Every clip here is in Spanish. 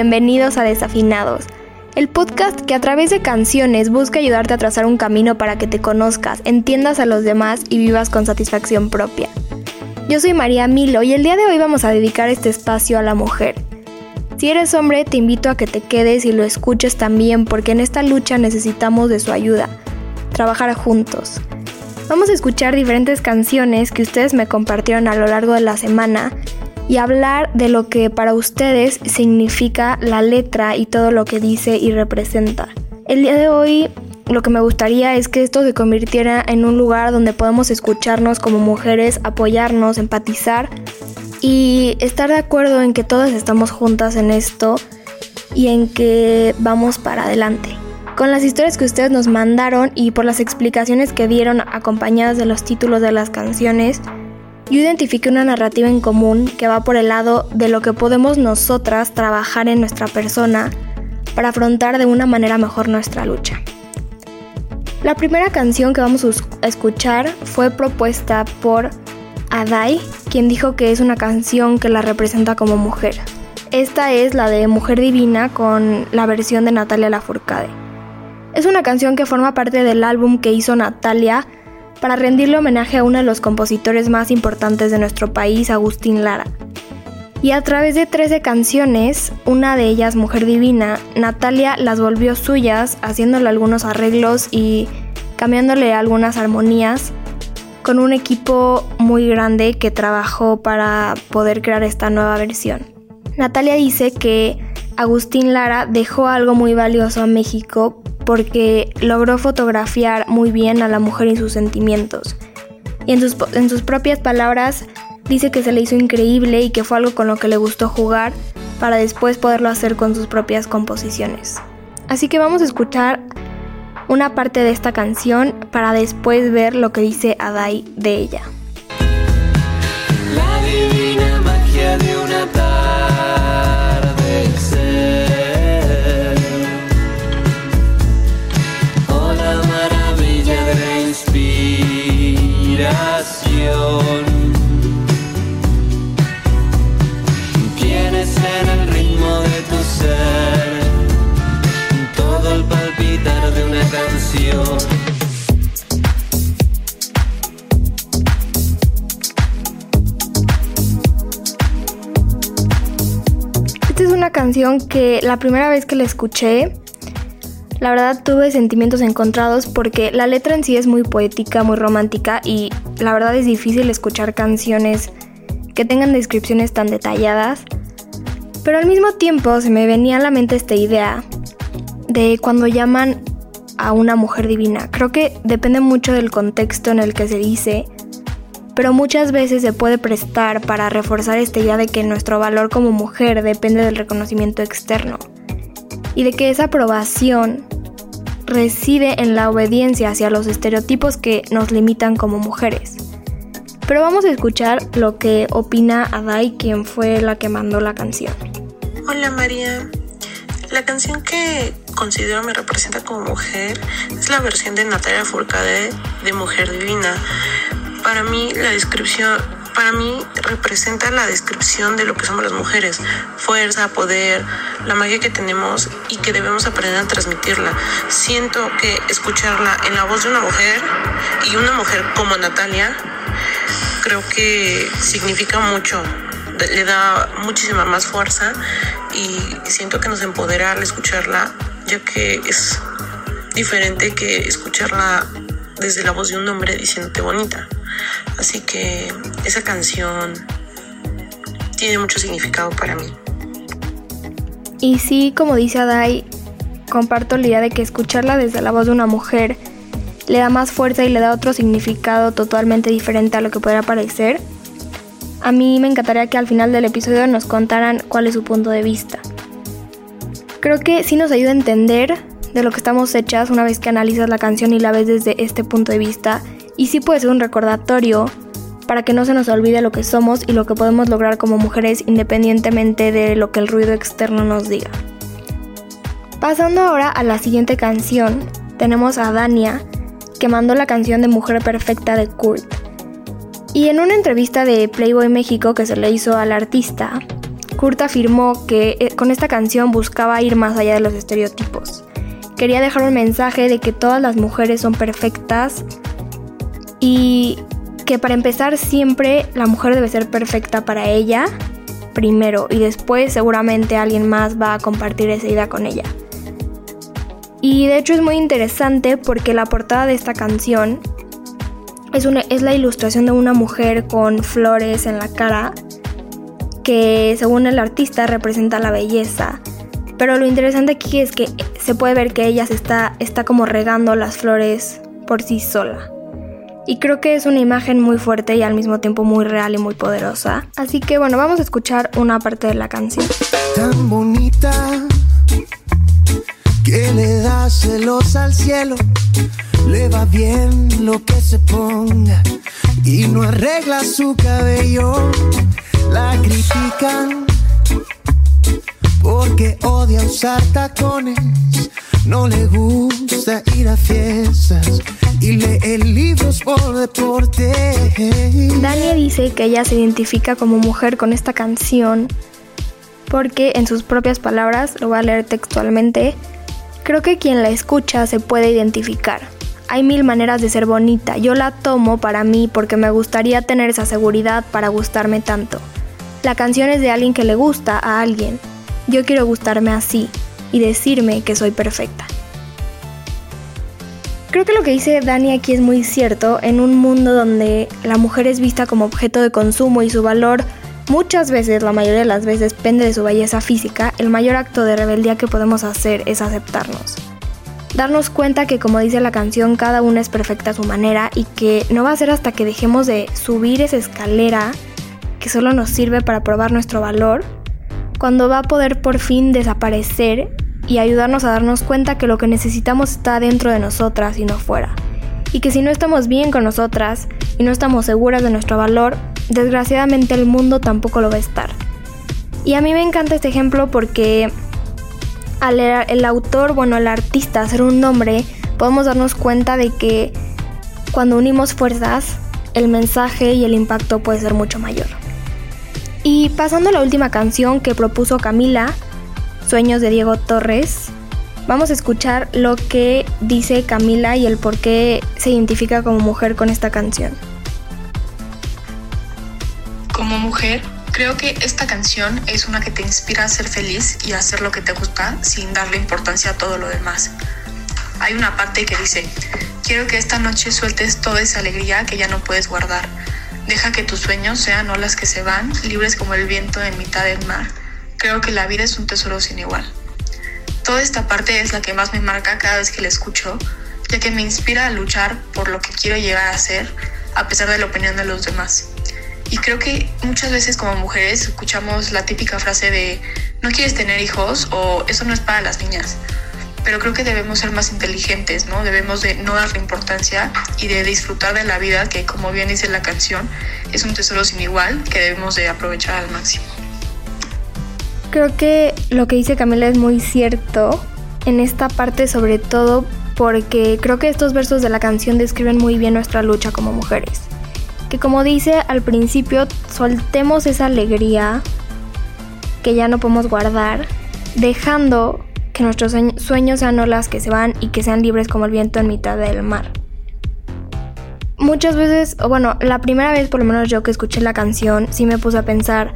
Bienvenidos a Desafinados, el podcast que a través de canciones busca ayudarte a trazar un camino para que te conozcas, entiendas a los demás y vivas con satisfacción propia. Yo soy María Milo y el día de hoy vamos a dedicar este espacio a la mujer. Si eres hombre, te invito a que te quedes y lo escuches también porque en esta lucha necesitamos de su ayuda, trabajar juntos. Vamos a escuchar diferentes canciones que ustedes me compartieron a lo largo de la semana y hablar de lo que para ustedes significa la letra y todo lo que dice y representa. El día de hoy lo que me gustaría es que esto se convirtiera en un lugar donde podemos escucharnos como mujeres, apoyarnos, empatizar y estar de acuerdo en que todas estamos juntas en esto y en que vamos para adelante. Con las historias que ustedes nos mandaron y por las explicaciones que dieron acompañadas de los títulos de las canciones, yo identifiqué una narrativa en común que va por el lado de lo que podemos nosotras trabajar en nuestra persona para afrontar de una manera mejor nuestra lucha. La primera canción que vamos a escuchar fue propuesta por Adai, quien dijo que es una canción que la representa como mujer. Esta es la de Mujer Divina con la versión de Natalia Lafourcade. Es una canción que forma parte del álbum que hizo Natalia para rendirle homenaje a uno de los compositores más importantes de nuestro país, Agustín Lara. Y a través de 13 canciones, una de ellas Mujer Divina, Natalia las volvió suyas, haciéndole algunos arreglos y cambiándole algunas armonías, con un equipo muy grande que trabajó para poder crear esta nueva versión. Natalia dice que Agustín Lara dejó algo muy valioso a México porque logró fotografiar muy bien a la mujer y sus sentimientos. Y en sus, en sus propias palabras dice que se le hizo increíble y que fue algo con lo que le gustó jugar para después poderlo hacer con sus propias composiciones. Así que vamos a escuchar una parte de esta canción para después ver lo que dice Adai de ella. La divina magia de una atardecer. Que la primera vez que la escuché, la verdad tuve sentimientos encontrados porque la letra en sí es muy poética, muy romántica y la verdad es difícil escuchar canciones que tengan descripciones tan detalladas. Pero al mismo tiempo se me venía a la mente esta idea de cuando llaman a una mujer divina. Creo que depende mucho del contexto en el que se dice, pero muchas veces se puede prestar para reforzar esta idea de que nuestro valor como mujer depende del reconocimiento externo y de que esa aprobación reside en la obediencia hacia los estereotipos que nos limitan como mujeres. Pero vamos a escuchar lo que opina Adai, quien fue la que mandó la canción. Hola María. La canción que considero me representa como mujer es la versión de Natalia Furcade de Mujer Divina. Para mí la descripción para mí representa la descripción de lo que somos las mujeres, fuerza, poder, la magia que tenemos y que debemos aprender a transmitirla. Siento que escucharla en la voz de una mujer y una mujer como Natalia, creo que significa mucho, le da muchísima más fuerza y siento que nos empodera al escucharla, ya que es diferente que escucharla desde la voz de un hombre diciéndote bonita. Así que esa canción tiene mucho significado para mí. Y sí, como dice Adai, comparto la idea de que escucharla desde la voz de una mujer le da más fuerza y le da otro significado totalmente diferente a lo que pudiera parecer. A mí me encantaría que al final del episodio nos contaran cuál es su punto de vista. Creo que sí nos ayuda a entender de lo que estamos hechas una vez que analizas la canción y la ves desde este punto de vista y sí puede ser un recordatorio para que no se nos olvide lo que somos y lo que podemos lograr como mujeres independientemente de lo que el ruido externo nos diga. Pasando ahora a la siguiente canción, tenemos a Dania, que mandó la canción de Mujer Perfecta de Kurt. Y en una entrevista de Playboy México que se le hizo al artista, Kurt afirmó que eh, con esta canción buscaba ir más allá de los estereotipos. Quería dejar un mensaje de que todas las mujeres son perfectas y que para empezar siempre la mujer debe ser perfecta para ella primero y después seguramente alguien más va a compartir esa idea con ella. Y de hecho es muy interesante porque la portada de esta canción es, una, es la ilustración de una mujer con flores en la cara que según el artista representa la belleza. Pero lo interesante aquí es que se puede ver que ella se está, está como regando las flores por sí sola. Y creo que es una imagen muy fuerte y al mismo tiempo muy real y muy poderosa. Así que bueno, vamos a escuchar una parte de la canción. Tan bonita que le da celos al cielo. Le va bien lo que se ponga y no arregla su cabello. La critican porque odia usar tacones. No le gusta ir a fiestas y lee libros por deporte. Dani dice que ella se identifica como mujer con esta canción porque en sus propias palabras, lo voy a leer textualmente, creo que quien la escucha se puede identificar. Hay mil maneras de ser bonita, yo la tomo para mí porque me gustaría tener esa seguridad para gustarme tanto. La canción es de alguien que le gusta a alguien. Yo quiero gustarme así y decirme que soy perfecta. Creo que lo que dice Dani aquí es muy cierto en un mundo donde la mujer es vista como objeto de consumo y su valor muchas veces, la mayoría de las veces, depende de su belleza física, el mayor acto de rebeldía que podemos hacer es aceptarnos. Darnos cuenta que como dice la canción, cada una es perfecta a su manera y que no va a ser hasta que dejemos de subir esa escalera que solo nos sirve para probar nuestro valor, cuando va a poder por fin desaparecer y ayudarnos a darnos cuenta que lo que necesitamos está dentro de nosotras y no fuera. Y que si no estamos bien con nosotras y no estamos seguras de nuestro valor, desgraciadamente el mundo tampoco lo va a estar. Y a mí me encanta este ejemplo porque al el autor, bueno, el artista, ser un nombre, podemos darnos cuenta de que cuando unimos fuerzas, el mensaje y el impacto puede ser mucho mayor. Y pasando a la última canción que propuso Camila, Sueños de Diego Torres. Vamos a escuchar lo que dice Camila y el por qué se identifica como mujer con esta canción. Como mujer, creo que esta canción es una que te inspira a ser feliz y a hacer lo que te gusta sin darle importancia a todo lo demás. Hay una parte que dice, quiero que esta noche sueltes toda esa alegría que ya no puedes guardar. Deja que tus sueños sean olas que se van, libres como el viento en mitad del mar Creo que la vida es un tesoro sin igual. Toda esta parte es la que más me marca cada vez que la escucho, ya que me inspira a luchar por lo que quiero llegar a ser, a pesar de la opinión de los demás. Y creo que muchas veces como mujeres escuchamos la típica frase de no quieres tener hijos o eso no es para las niñas. Pero creo que debemos ser más inteligentes, ¿no? Debemos de no darle importancia y de disfrutar de la vida que, como bien dice la canción, es un tesoro sin igual que debemos de aprovechar al máximo. Creo que lo que dice Camila es muy cierto en esta parte sobre todo porque creo que estos versos de la canción describen muy bien nuestra lucha como mujeres. que como dice al principio, soltemos esa alegría que ya no podemos guardar, dejando que nuestros sueños sean olas que se van y que sean libres como el viento en mitad del mar. Muchas veces, o bueno, la primera vez por lo menos yo que escuché la canción, sí me puse a pensar,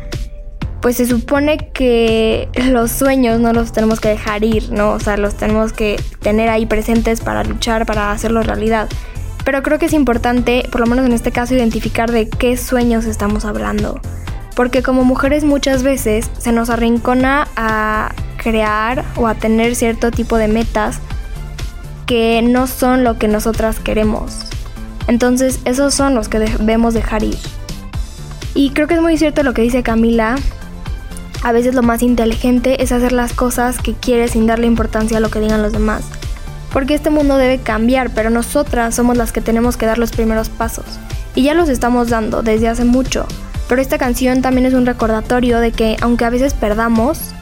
pues se supone que los sueños no los tenemos que dejar ir, ¿no? O sea, los tenemos que tener ahí presentes para luchar, para hacerlo realidad. Pero creo que es importante, por lo menos en este caso, identificar de qué sueños estamos hablando. Porque como mujeres muchas veces se nos arrincona a crear o a tener cierto tipo de metas que no son lo que nosotras queremos. Entonces esos son los que debemos dejar ir. Y creo que es muy cierto lo que dice Camila. A veces lo más inteligente es hacer las cosas que quieres sin darle importancia a lo que digan los demás porque este mundo debe cambiar, pero nosotras somos las que tenemos que dar los primeros pasos. Y ya los estamos dando desde hace mucho, pero esta canción también es un recordatorio de que aunque a veces perdamos,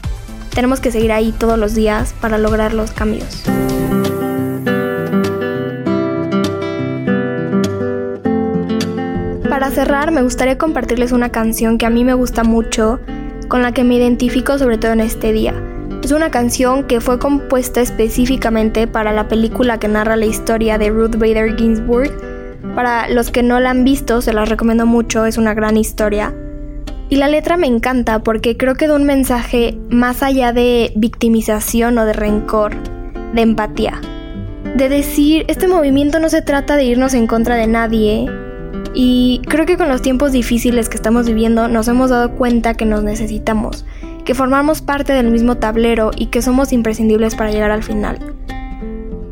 tenemos que seguir ahí todos los días para lograr los cambios. Para cerrar, me gustaría compartirles una canción que a mí me gusta mucho, con la que me identifico sobre todo en este día. Es una canción que fue compuesta específicamente para la película que narra la historia de Ruth Bader Ginsburg. Para los que no la han visto, se las recomiendo mucho, es una gran historia. Y la letra me encanta porque creo que da un mensaje más allá de victimización o de rencor, de empatía. De decir, este movimiento no se trata de irnos en contra de nadie. Y creo que con los tiempos difíciles que estamos viviendo nos hemos dado cuenta que nos necesitamos que formamos parte del mismo tablero y que somos imprescindibles para llegar al final.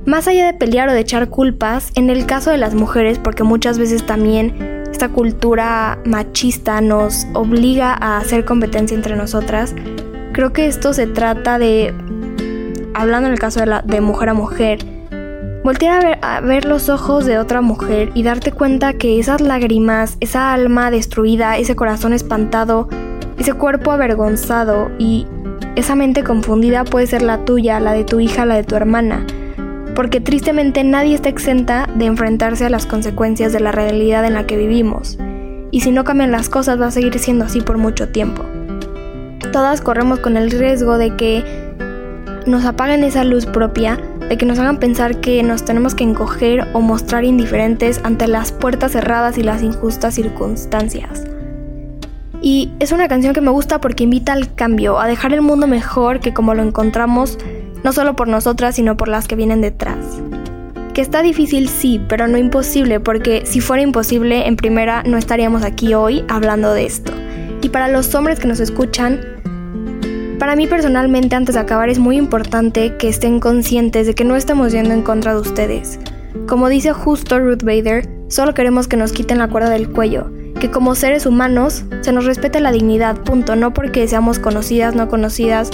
Más allá de pelear o de echar culpas, en el caso de las mujeres, porque muchas veces también esta cultura machista nos obliga a hacer competencia entre nosotras, creo que esto se trata de, hablando en el caso de, de mujer a mujer, voltear a ver, a ver los ojos de otra mujer y darte cuenta que esas lágrimas, esa alma destruida, ese corazón espantado, ese cuerpo avergonzado y esa mente confundida puede ser la tuya, la de tu hija, la de tu hermana, porque tristemente nadie está exenta de enfrentarse a las consecuencias de la realidad en la que vivimos, y si no cambian las cosas va a seguir siendo así por mucho tiempo. Todas corremos con el riesgo de que nos apaguen esa luz propia, de que nos hagan pensar que nos tenemos que encoger o mostrar indiferentes ante las puertas cerradas y las injustas circunstancias. Y es una canción que me gusta porque invita al cambio, a dejar el mundo mejor que como lo encontramos, no solo por nosotras, sino por las que vienen detrás. Que está difícil, sí, pero no imposible, porque si fuera imposible, en primera no estaríamos aquí hoy hablando de esto. Y para los hombres que nos escuchan, para mí personalmente antes de acabar es muy importante que estén conscientes de que no estamos yendo en contra de ustedes. Como dice justo Ruth Bader, solo queremos que nos quiten la cuerda del cuello, que como seres humanos se nos respete la dignidad, punto, no porque seamos conocidas, no conocidas,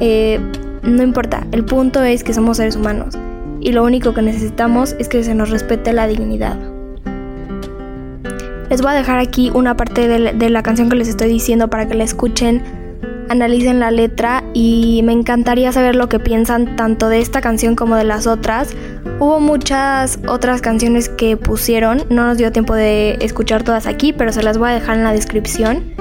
eh, no importa, el punto es que somos seres humanos y lo único que necesitamos es que se nos respete la dignidad. Les voy a dejar aquí una parte de, la canción que les estoy diciendo para que la escuchen, analicen la letra y me encantaría saber lo que piensan tanto de esta canción como de las otras Hubo muchas otras canciones que pusieron, no nos dio tiempo de escuchar todas aquí, pero se las voy a dejar en la descripción.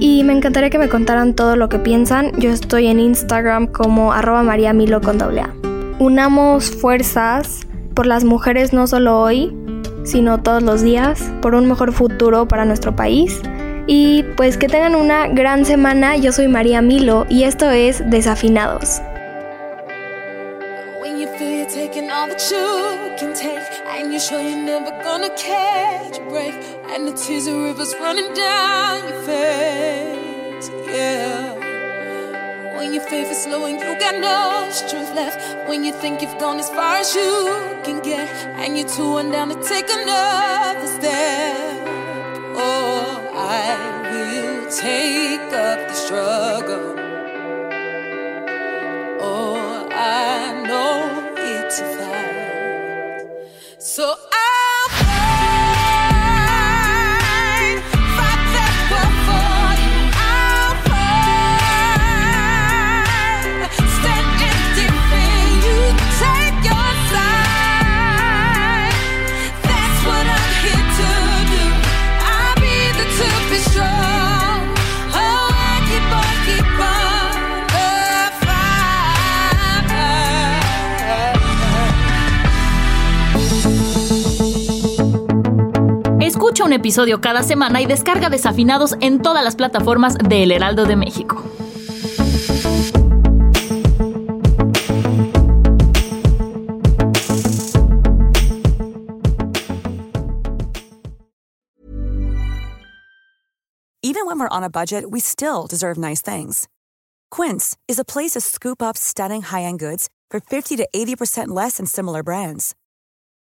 Y me encantaría que me contaran todo lo que piensan. Yo estoy en Instagram como arroba mariamilo con doble A. Unamos fuerzas por las mujeres no solo hoy, sino todos los días, por un mejor futuro para nuestro país. Y pues que tengan una gran semana. Yo soy María Milo y esto es Desafinados. When your faith is and you got no strength left, when you think you've gone as far as you can get, and you're too to take another step. Oh, I will take up the struggle. Un episodio cada semana y descarga Desafinados en todas las plataformas de El Heraldo de México. Even when we're on a budget, we still deserve nice things. Quince is a place to scoop up stunning high-end goods for 50 to 80% less than similar brands.